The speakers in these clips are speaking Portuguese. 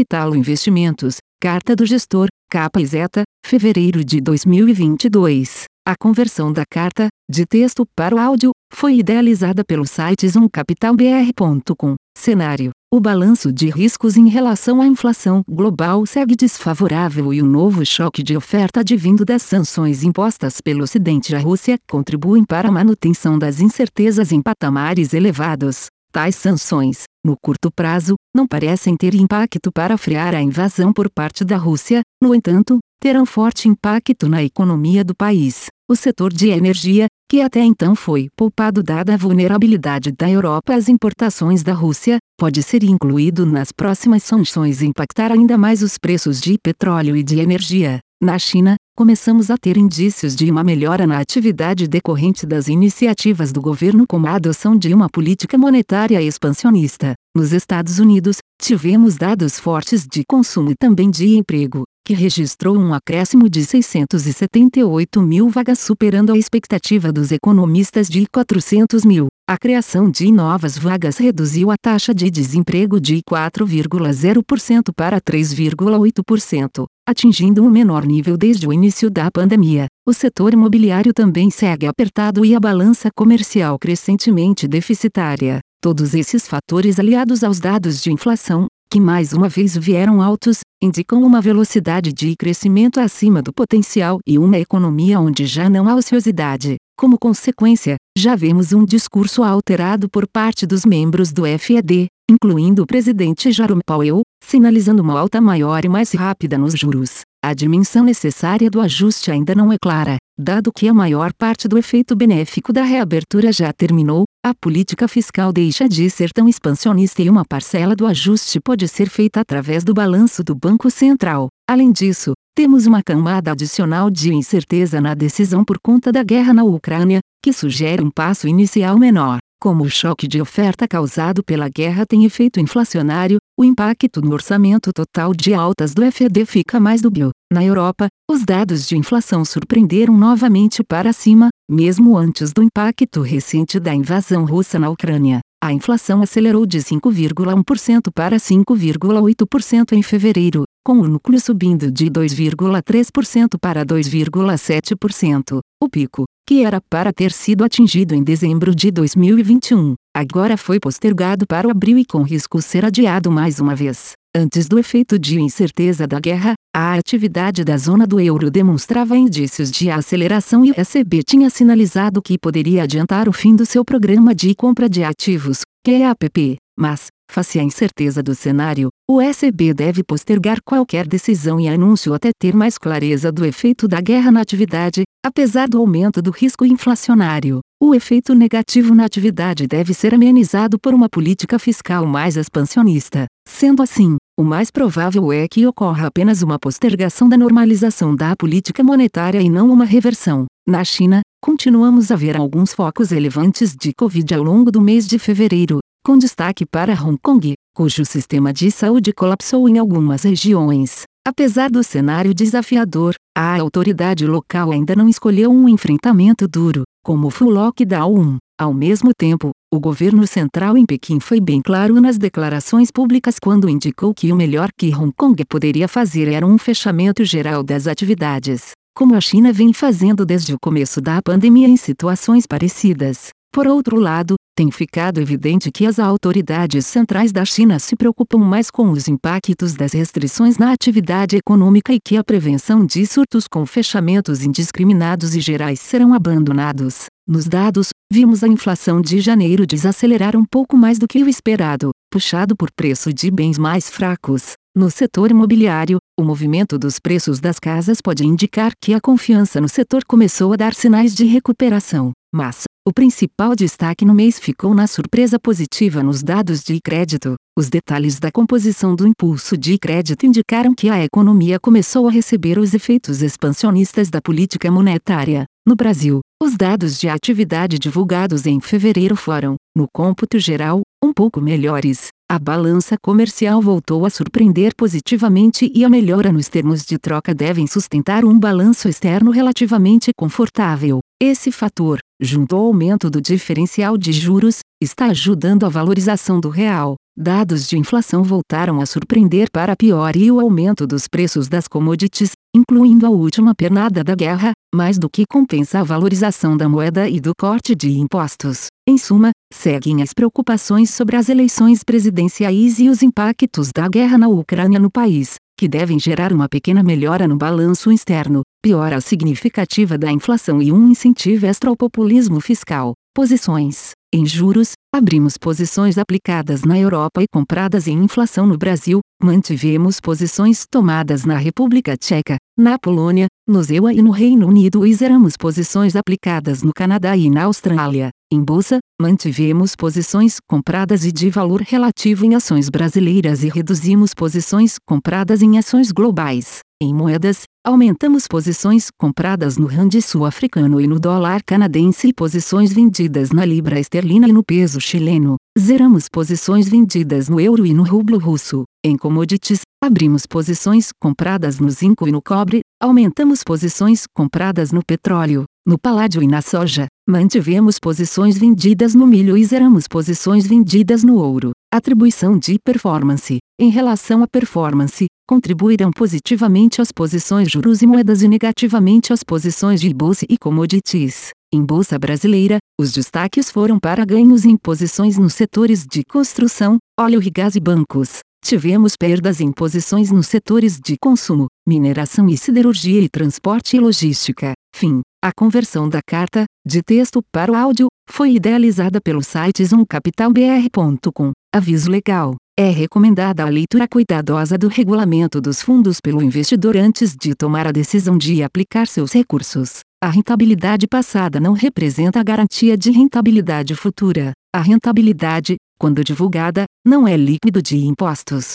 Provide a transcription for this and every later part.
Capital Investimentos, Carta do Gestor, capa e zeta, fevereiro de 2022. A conversão da carta, de texto para o áudio, foi idealizada pelo site zoomcapitalbr.com. Cenário: O balanço de riscos em relação à inflação global segue desfavorável e o novo choque de oferta advindo das sanções impostas pelo Ocidente à Rússia contribuem para a manutenção das incertezas em patamares elevados. Tais sanções, no curto prazo, não parecem ter impacto para frear a invasão por parte da Rússia, no entanto, terão forte impacto na economia do país. O setor de energia, que até então foi poupado dada a vulnerabilidade da Europa às importações da Rússia, pode ser incluído nas próximas sanções e impactar ainda mais os preços de petróleo e de energia. Na China, começamos a ter indícios de uma melhora na atividade decorrente das iniciativas do governo como a adoção de uma política monetária expansionista. Nos Estados Unidos, tivemos dados fortes de consumo e também de emprego, que registrou um acréscimo de 678 mil vagas superando a expectativa dos economistas de 400 mil. A criação de novas vagas reduziu a taxa de desemprego de 4,0% para 3,8%, atingindo um menor nível desde o início da pandemia. O setor imobiliário também segue apertado e a balança comercial crescentemente deficitária. Todos esses fatores aliados aos dados de inflação, que mais uma vez vieram altos, indicam uma velocidade de crescimento acima do potencial e uma economia onde já não há ociosidade. Como consequência, já vemos um discurso alterado por parte dos membros do FED, incluindo o presidente Jerome Powell, sinalizando uma alta maior e mais rápida nos juros. A dimensão necessária do ajuste ainda não é clara, dado que a maior parte do efeito benéfico da reabertura já terminou, a política fiscal deixa de ser tão expansionista e uma parcela do ajuste pode ser feita através do balanço do Banco Central. Além disso, temos uma camada adicional de incerteza na decisão por conta da guerra na Ucrânia, que sugere um passo inicial menor. Como o choque de oferta causado pela guerra tem efeito inflacionário, o impacto no orçamento total de altas do FED fica mais dúbio. Na Europa, os dados de inflação surpreenderam novamente para cima, mesmo antes do impacto recente da invasão russa na Ucrânia. A inflação acelerou de 5,1% para 5,8% em fevereiro, com o núcleo subindo de 2,3% para 2,7%. O pico, que era para ter sido atingido em dezembro de 2021, agora foi postergado para abril e com risco ser adiado mais uma vez. Antes do efeito de incerteza da guerra, a atividade da zona do euro demonstrava indícios de aceleração e o ECB tinha sinalizado que poderia adiantar o fim do seu programa de compra de ativos, QAPP, mas, face à incerteza do cenário, o ECB deve postergar qualquer decisão e anúncio até ter mais clareza do efeito da guerra na atividade, apesar do aumento do risco inflacionário. O efeito negativo na atividade deve ser amenizado por uma política fiscal mais expansionista. Sendo assim, o mais provável é que ocorra apenas uma postergação da normalização da política monetária e não uma reversão. Na China, continuamos a ver alguns focos relevantes de Covid ao longo do mês de fevereiro, com destaque para Hong Kong, cujo sistema de saúde colapsou em algumas regiões. Apesar do cenário desafiador, a autoridade local ainda não escolheu um enfrentamento duro, como o full lockdown. Ao mesmo tempo, o governo central em Pequim foi bem claro nas declarações públicas quando indicou que o melhor que Hong Kong poderia fazer era um fechamento geral das atividades, como a China vem fazendo desde o começo da pandemia em situações parecidas. Por outro lado, tem ficado evidente que as autoridades centrais da China se preocupam mais com os impactos das restrições na atividade econômica e que a prevenção de surtos com fechamentos indiscriminados e gerais serão abandonados. Nos dados, vimos a inflação de janeiro desacelerar um pouco mais do que o esperado, puxado por preço de bens mais fracos. No setor imobiliário, o movimento dos preços das casas pode indicar que a confiança no setor começou a dar sinais de recuperação, mas, o principal destaque no mês ficou na surpresa positiva nos dados de crédito. Os detalhes da composição do impulso de crédito indicaram que a economia começou a receber os efeitos expansionistas da política monetária. No Brasil, os dados de atividade divulgados em fevereiro foram, no cômputo geral, um pouco melhores. A balança comercial voltou a surpreender positivamente e a melhora nos termos de troca devem sustentar um balanço externo relativamente confortável. Esse fator, junto ao aumento do diferencial de juros, está ajudando a valorização do real. dados de inflação voltaram a surpreender para pior e o aumento dos preços das commodities, incluindo a última pernada da guerra, mais do que compensa a valorização da moeda e do corte de impostos. Em suma, seguem as preocupações sobre as eleições presidenciais e os impactos da guerra na Ucrânia no país, que devem gerar uma pequena melhora no balanço externo, piora significativa da inflação e um incentivo extra ao populismo fiscal. Posições. Em juros, abrimos posições aplicadas na Europa e compradas em inflação no Brasil, mantivemos posições tomadas na República Tcheca, na Polônia, no ZEUA e no Reino Unido e zeramos posições aplicadas no Canadá e na Austrália. Em bolsa, mantivemos posições compradas e de valor relativo em ações brasileiras e reduzimos posições compradas em ações globais. Em moedas, aumentamos posições compradas no rand sul-africano e no dólar canadense e posições vendidas na libra esterlina e no peso chileno. Zeramos posições vendidas no euro e no rublo russo. Em commodities, abrimos posições compradas no zinco e no cobre, aumentamos posições compradas no petróleo, no paládio e na soja, mantivemos posições vendidas no milho e zeramos posições vendidas no ouro. Atribuição de performance. Em relação à performance, contribuirão positivamente as posições juros e moedas e negativamente as posições de bolsa e commodities. Em bolsa brasileira, os destaques foram para ganhos em posições nos setores de construção, óleo e gás e bancos. Tivemos perdas em posições nos setores de consumo, mineração e siderurgia e transporte e logística. Fim. A conversão da carta, de texto para o áudio, foi idealizada pelo site zoomcapitalbr.com. Aviso legal. É recomendada a leitura cuidadosa do regulamento dos fundos pelo investidor antes de tomar a decisão de aplicar seus recursos. A rentabilidade passada não representa a garantia de rentabilidade futura. A rentabilidade, quando divulgada, não é líquido de impostos.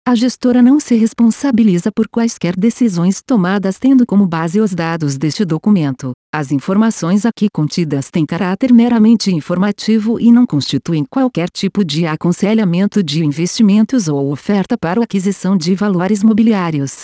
A gestora não se responsabiliza por quaisquer decisões tomadas tendo como base os dados deste documento. As informações aqui contidas têm caráter meramente informativo e não constituem qualquer tipo de aconselhamento de investimentos ou oferta para aquisição de valores mobiliários.